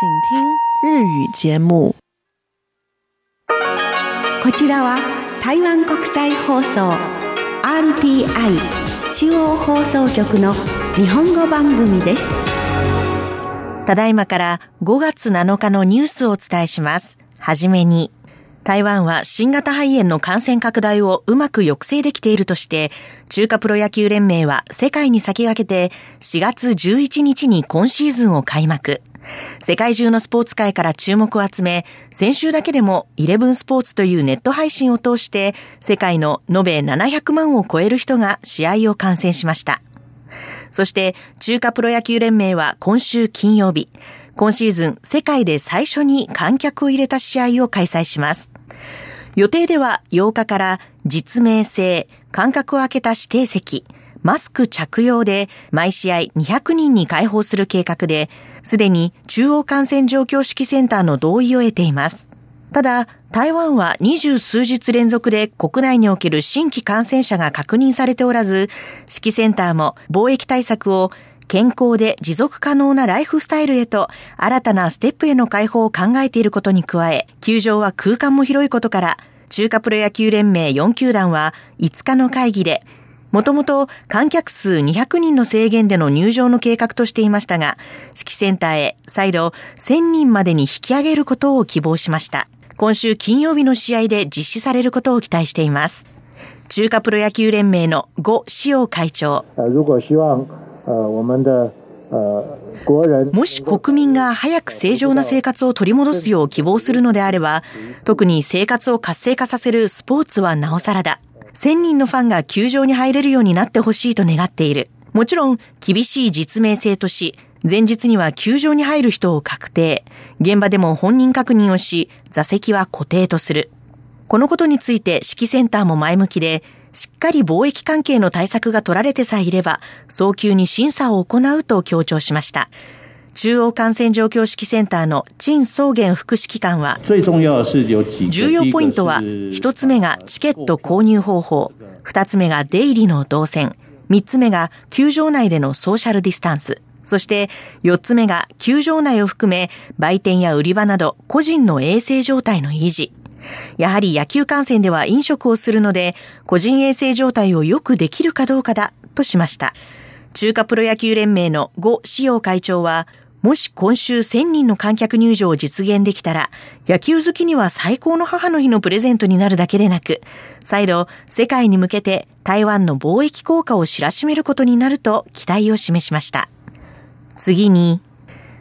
请听日语节目。こちらは台湾国際放送 RTI 中央放送局の日本語番組です。ただいまから5月7日のニュースをお伝えします。はじめに、台湾は新型肺炎の感染拡大をうまく抑制できているとして、中華プロ野球連盟は世界に先駆けて4月11日に今シーズンを開幕。世界中のスポーツ界から注目を集め、先週だけでも11スポーツというネット配信を通して、世界の延べ700万を超える人が試合を観戦しました。そして、中華プロ野球連盟は今週金曜日、今シーズン世界で最初に観客を入れた試合を開催します。予定では8日から実名制、間隔を空けた指定席、マスク着用で毎試合200人に開放する計画で、すでに中央感染状況指揮センターの同意を得ています。ただ、台湾は二十数日連続で国内における新規感染者が確認されておらず、指揮センターも防疫対策を健康で持続可能なライフスタイルへと新たなステップへの開放を考えていることに加え、球場は空間も広いことから、中華プロ野球連盟4球団は5日の会議で、もともと観客数200人の制限での入場の計画としていましたが、指揮センターへ再度1000人までに引き上げることを希望しました。今週金曜日の試合で実施されることを期待しています。中華プロ野球連盟の呉志陽会長。もし国民が早く正常な生活を取り戻すよう希望するのであれば、特に生活を活性化させるスポーツはなおさらだ。1000人のファンが球場に入れるようになってほしいと願っている。もちろん、厳しい実名制とし、前日には球場に入る人を確定。現場でも本人確認をし、座席は固定とする。このことについて指揮センターも前向きで、しっかり貿易関係の対策が取られてさえいれば、早急に審査を行うと強調しました。中央感染状況指揮センターの陳宗元副指揮官は、重要ポイントは、一つ目がチケット購入方法、二つ目が出入りの動線、三つ目が球場内でのソーシャルディスタンス、そして四つ目が球場内を含め売店や売り場など個人の衛生状態の維持。やはり野球観戦では飲食をするので、個人衛生状態をよくできるかどうかだ、としました。中華プロ野球連盟の呉志陽会長は、もし今週1000人の観客入場を実現できたら、野球好きには最高の母の日のプレゼントになるだけでなく、再度世界に向けて台湾の貿易効果を知らしめることになると期待を示しました。次に、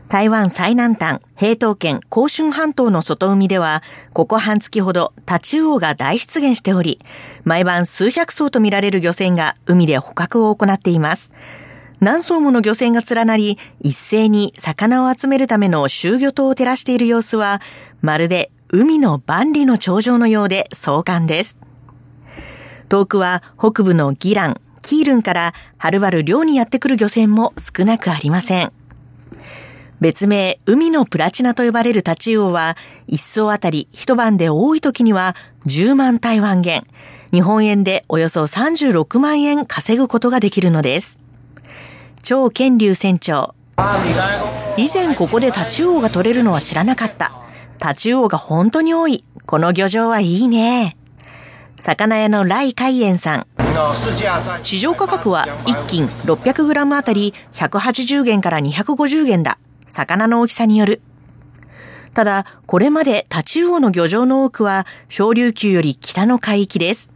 台湾最南端、平東県甲春半島の外海では、ここ半月ほどタチウオが大出現しており、毎晩数百艘とみられる漁船が海で捕獲を行っています。何艘もの漁船が連なり、一斉に魚を集めるための集魚灯を照らしている様子は、まるで海の万里の長城のようで壮観です。遠くは北部のギラン、キールンからはるばる漁にやってくる漁船も少なくありません。別名、海のプラチナと呼ばれるタチウオは、一艘あたり一晩で多い時には10万台湾元、日本円でおよそ36万円稼ぐことができるのです。張健龍船長。以前ここでタチウオが取れるのは知らなかった。タチウオが本当に多い。この漁場はいいね。魚屋の来海燕さん。市場価格は1斤 600g あたり180元から250元だ。魚の大きさによる。ただ、これまでタチウオの漁場の多くは小琉球より北の海域です。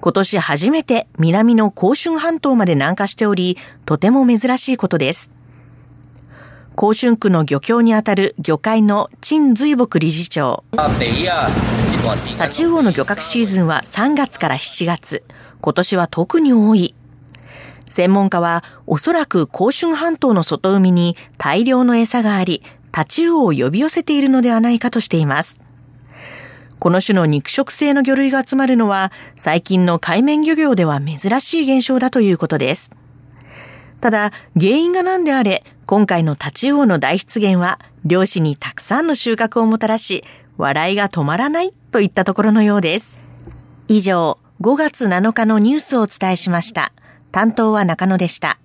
今年初めて南の甲春半島まで南下しており、とても珍しいことです。甲春区の漁協にあたる漁会の陳随木理事長。タチウオの漁獲シーズンは3月から7月。今年は特に多い。専門家は、おそらく甲春半島の外海に大量の餌があり、タチウオを呼び寄せているのではないかとしています。この種の肉食性の魚類が集まるのは、最近の海面漁業では珍しい現象だということです。ただ、原因が何であれ、今回のタチウオの大出現は、漁師にたくさんの収穫をもたらし、笑いが止まらないといったところのようです。以上、5月7日のニュースをお伝えしました。担当は中野でした。